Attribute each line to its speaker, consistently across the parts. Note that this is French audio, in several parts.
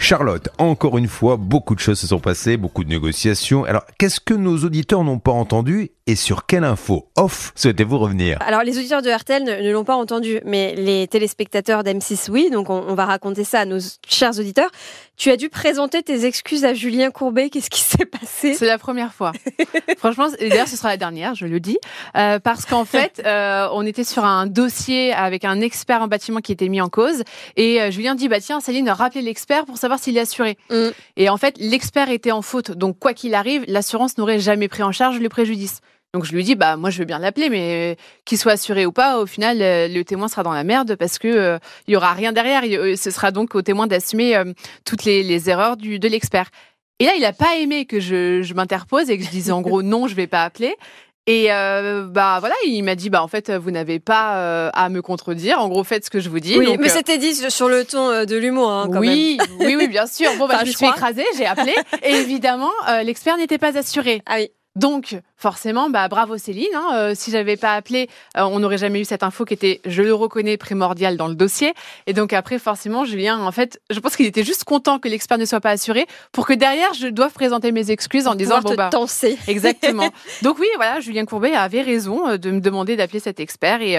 Speaker 1: Charlotte, encore une fois, beaucoup de choses se sont passées, beaucoup de négociations. Alors, qu'est-ce que nos auditeurs n'ont pas entendu et sur quelle info off souhaitez-vous revenir?
Speaker 2: Alors, les auditeurs de RTL ne, ne l'ont pas entendu, mais les téléspectateurs d'M6, oui. Donc, on, on, va raconter ça à nos chers auditeurs. Tu as dû présenter tes excuses à Julien Courbet. Qu'est-ce qui s'est passé?
Speaker 3: C'est la première fois. Franchement, d'ailleurs, ce sera la dernière, je le dis. Euh, parce qu'en fait, euh, on était sur un dossier avec un expert en bâtiment qui était mis en cause. Et euh, Julien dit, bah tiens, Céline, rappelez l'expert pour savoir s'il est assuré. Mm. Et en fait, l'expert était en faute. Donc, quoi qu'il arrive, l'assurance n'aurait jamais pris en charge le préjudice. Donc je lui dis bah moi je veux bien l'appeler mais qu'il soit assuré ou pas au final le témoin sera dans la merde parce que euh, il y aura rien derrière ce sera donc au témoin d'assumer euh, toutes les, les, erreurs du, de l'expert. Et là il a pas aimé que je, je m'interpose et que je disais en gros non je vais pas appeler et euh, bah voilà, il m'a dit bah en fait vous n'avez pas euh, à me contredire. En gros, faites ce que je vous dis.
Speaker 2: Oui,
Speaker 3: donc,
Speaker 2: mais c'était dit sur le ton de l'humour. Hein, quand
Speaker 3: oui,
Speaker 2: même.
Speaker 3: oui, oui, bien sûr. Bon, bah, enfin, je me suis écrasée, j'ai appelé, et évidemment, euh, l'expert n'était pas assuré.
Speaker 2: Ah oui.
Speaker 3: Donc, forcément, bah, bravo Céline. Hein, euh, si j'avais pas appelé, euh, on n'aurait jamais eu cette info qui était, je le reconnais, primordiale dans le dossier. Et donc après, forcément, Julien, en fait, je pense qu'il était juste content que l'expert ne soit pas assuré pour que derrière, je doive présenter mes excuses en disant
Speaker 2: bon
Speaker 3: te
Speaker 2: bah tenser.
Speaker 3: exactement. donc oui, voilà, Julien Courbet avait raison euh, de me demander d'appeler cet expert et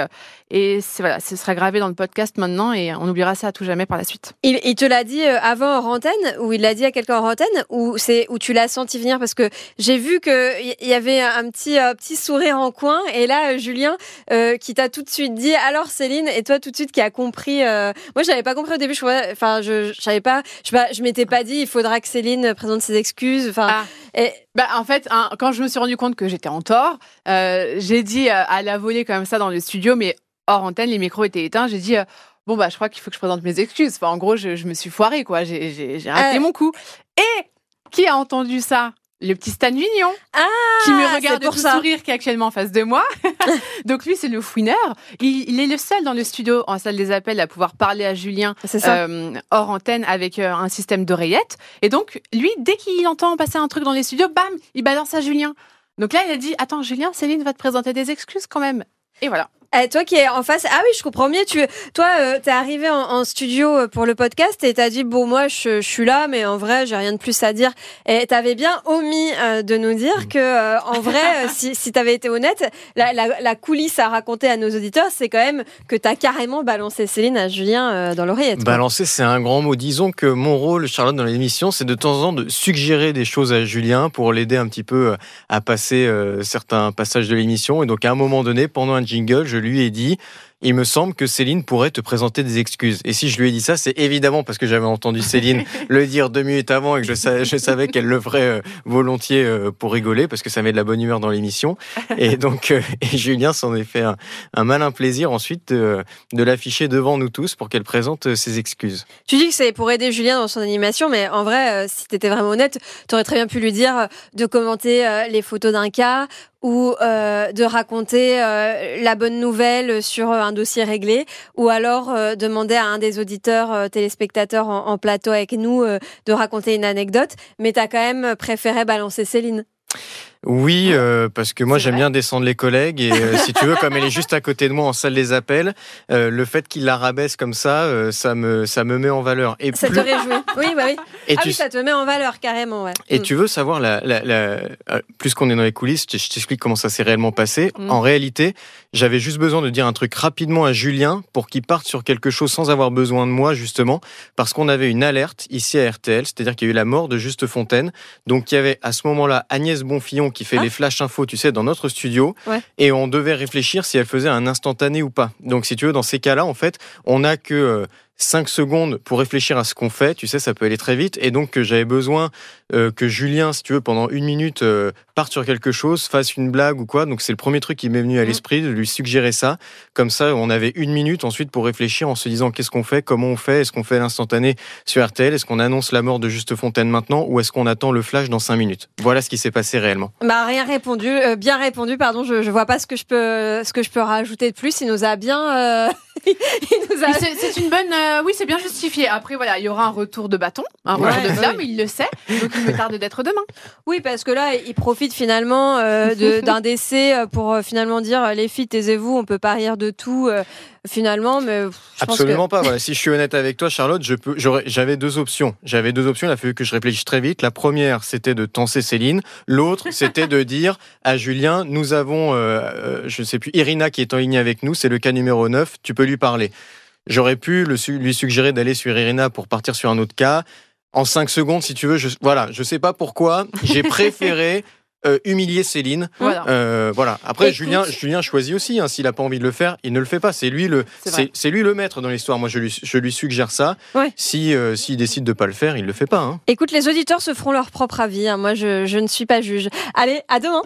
Speaker 3: et voilà, ce sera gravé dans le podcast maintenant et on oubliera ça à tout jamais par la suite.
Speaker 2: Il, il te l'a dit avant en antenne ou il l'a dit à quelqu'un en antenne ou c'est où tu l'as senti venir parce que j'ai vu que il y avait un petit euh, petit sourire en coin. Et là Julien euh, qui t'a tout de suite dit alors Céline et toi tout de suite qui a compris euh, moi j'avais pas compris au début. Je enfin je, je savais pas je je m'étais pas dit il faudra que Céline présente ses excuses. Enfin
Speaker 3: ah. et... bah en fait hein, quand je me suis rendu compte que j'étais en tort j'ai dit à la volée comme ça dans le studio mais hors antenne les micros étaient éteints. J'ai dit bon bah je crois qu'il faut que je présente mes excuses. Enfin en gros je, je me suis foirée quoi. J'ai raté mon coup. Et qui a entendu ça? Le petit Stan Vignon
Speaker 2: ah,
Speaker 3: qui me regarde
Speaker 2: pour
Speaker 3: tout
Speaker 2: ça.
Speaker 3: sourire qui est actuellement en face de moi. Donc lui c'est le fouineur. Il, il, est le seul dans le studio en salle des appels à pouvoir parler à Julien euh, hors antenne avec euh, un système d'oreillette. Et donc lui dès qu'il entend passer un truc dans les studios, bam, il balance à Julien. Donc là il a dit attends Julien, Céline va te présenter des excuses quand même. Et voilà.
Speaker 2: Eh, toi qui es en face, ah oui, je comprends mieux. Tu, toi, euh, t'es arrivé en, en, studio pour le podcast et t'as dit bon, moi, je, je, suis là, mais en vrai, j'ai rien de plus à dire. Et t'avais bien omis euh, de nous dire que, euh, en vrai, si, si t'avais été honnête, la, la, la, coulisse à raconter à nos auditeurs, c'est quand même que t'as carrément balancé Céline à Julien dans l'oreillette.
Speaker 4: Balancer, c'est un grand mot. Disons que mon rôle, Charlotte, dans l'émission, c'est de temps en temps de suggérer des choses à Julien pour l'aider un petit peu à passer certains passages de l'émission. Et donc, à un moment donné, pendant un jingle, je lui ai dit il me semble que Céline pourrait te présenter des excuses. Et si je lui ai dit ça, c'est évidemment parce que j'avais entendu Céline le dire deux minutes avant et que je savais, je savais qu'elle le ferait euh, volontiers euh, pour rigoler parce que ça met de la bonne humeur dans l'émission. Et donc, euh, et Julien s'en est fait un, un, malin plaisir ensuite de, de l'afficher devant nous tous pour qu'elle présente ses excuses.
Speaker 2: Tu dis que c'est pour aider Julien dans son animation, mais en vrai, si tu étais vraiment honnête, tu aurais très bien pu lui dire de commenter les photos d'un cas ou euh, de raconter euh, la bonne nouvelle sur un dossier réglé, ou alors euh, demander à un des auditeurs téléspectateurs en, plateau avec nous de raconter une anecdote, mais tu as quand même préféré balancer Céline.
Speaker 4: Oui, euh, parce que moi j'aime bien descendre les collègues et euh, si tu veux, comme elle est juste à côté de moi en salle des appels, euh, le fait qu'il la rabaisse comme ça, ça me ça me met en valeur.
Speaker 2: Et ça
Speaker 4: plus...
Speaker 2: te réjouit Oui, bah oui.
Speaker 4: Et
Speaker 2: ah
Speaker 4: tu...
Speaker 2: oui, ça te met en valeur carrément, ouais.
Speaker 4: Et
Speaker 2: mm.
Speaker 4: tu veux savoir la, la, la... plus qu'on est dans les coulisses, je t'explique comment ça s'est réellement passé.
Speaker 2: Mm.
Speaker 4: En réalité, j'avais juste besoin de dire un truc rapidement à Julien pour qu'il parte sur quelque chose sans avoir besoin de moi justement, parce qu'on avait une alerte ici à RTL, c'est-à-dire qu'il y a eu la mort de Juste Fontaine, donc il y avait à ce moment-là Agnès Bonfillon qui fait
Speaker 2: Ah.
Speaker 4: les flash infos, tu sais, dans notre studio,
Speaker 2: Ouais.
Speaker 4: et on devait réfléchir si elle faisait un instantané ou pas. Donc, si tu veux, dans ces cas-là, en fait, on n'a que euh, 5 secondes pour réfléchir à ce qu'on fait. Tu sais, ça peut aller très vite. Et donc, euh, j'avais besoin euh, que Julien, si tu veux, pendant une minute, euh, parte sur quelque chose, fasse une blague ou quoi. Donc, c'est le premier truc qui m'est venu à
Speaker 2: Mhm.
Speaker 4: l'esprit, de lui suggérer ça. Comme ça, on avait une minute ensuite pour réfléchir en se disant qu'est-ce qu'on fait, comment on fait, est-ce qu'on fait l'instantané sur RTL, est-ce qu'on annonce la mort de Juste Fontaine maintenant? Ou est-ce qu'on attend le flash dans 5 minutes? Voilà ce qui s'est passé réellement.
Speaker 2: Bah rien répondu, bien répondu. Pardon, je, je vois pas ce que je peux ce que je peux rajouter de plus. Il nous a bien a...
Speaker 3: C'est c'est une bonne, euh, oui, c'est bien justifié. Après, voilà, il y aura un retour de bâton, un
Speaker 2: Ouais.
Speaker 3: retour de flamme, il le sait. Donc, il me tarde d'être demain.
Speaker 2: Oui, parce que là, il profite finalement euh, d'un décès euh, pour euh, finalement dire euh, les filles, taisez-vous, on peut pas rire de tout. euh, finalement, mais je
Speaker 4: Absolument pas. Voilà. Si je suis honnête avec toi, Charlotte, je peux, j'aurais- j'avais deux options. J'avais deux options. Il a fallu que je réfléchisse très vite. La première, c'était de tenser Céline. L'autre, c'était de dire à Julien, nous avons, euh, euh, je ne sais plus, Irina qui est en ligne avec nous. C'est le cas numéro 9. Tu peux lui parler. J'aurais pu le lui suggérer d'aller sur Irina pour partir sur un autre cas. En cinq secondes, si tu veux. Je, voilà. Je sais pas pourquoi. J'ai préféré euh, humilier Céline.
Speaker 3: Voilà.
Speaker 4: Euh, voilà. Après,
Speaker 2: Écoute.
Speaker 4: Julien, Julien choisit aussi. hein. S'il a pas envie de le faire, il ne le fait pas. C'est lui le, C'est lui le maître dans l'histoire. Moi, je lui, je lui suggère ça.
Speaker 2: Ouais.
Speaker 4: Si euh, s'il décide de pas le faire, il le fait pas. hein.
Speaker 2: Écoute, les auditeurs se feront leur propre avis. hein. Moi, je, je ne suis pas juge. Allez, à demain.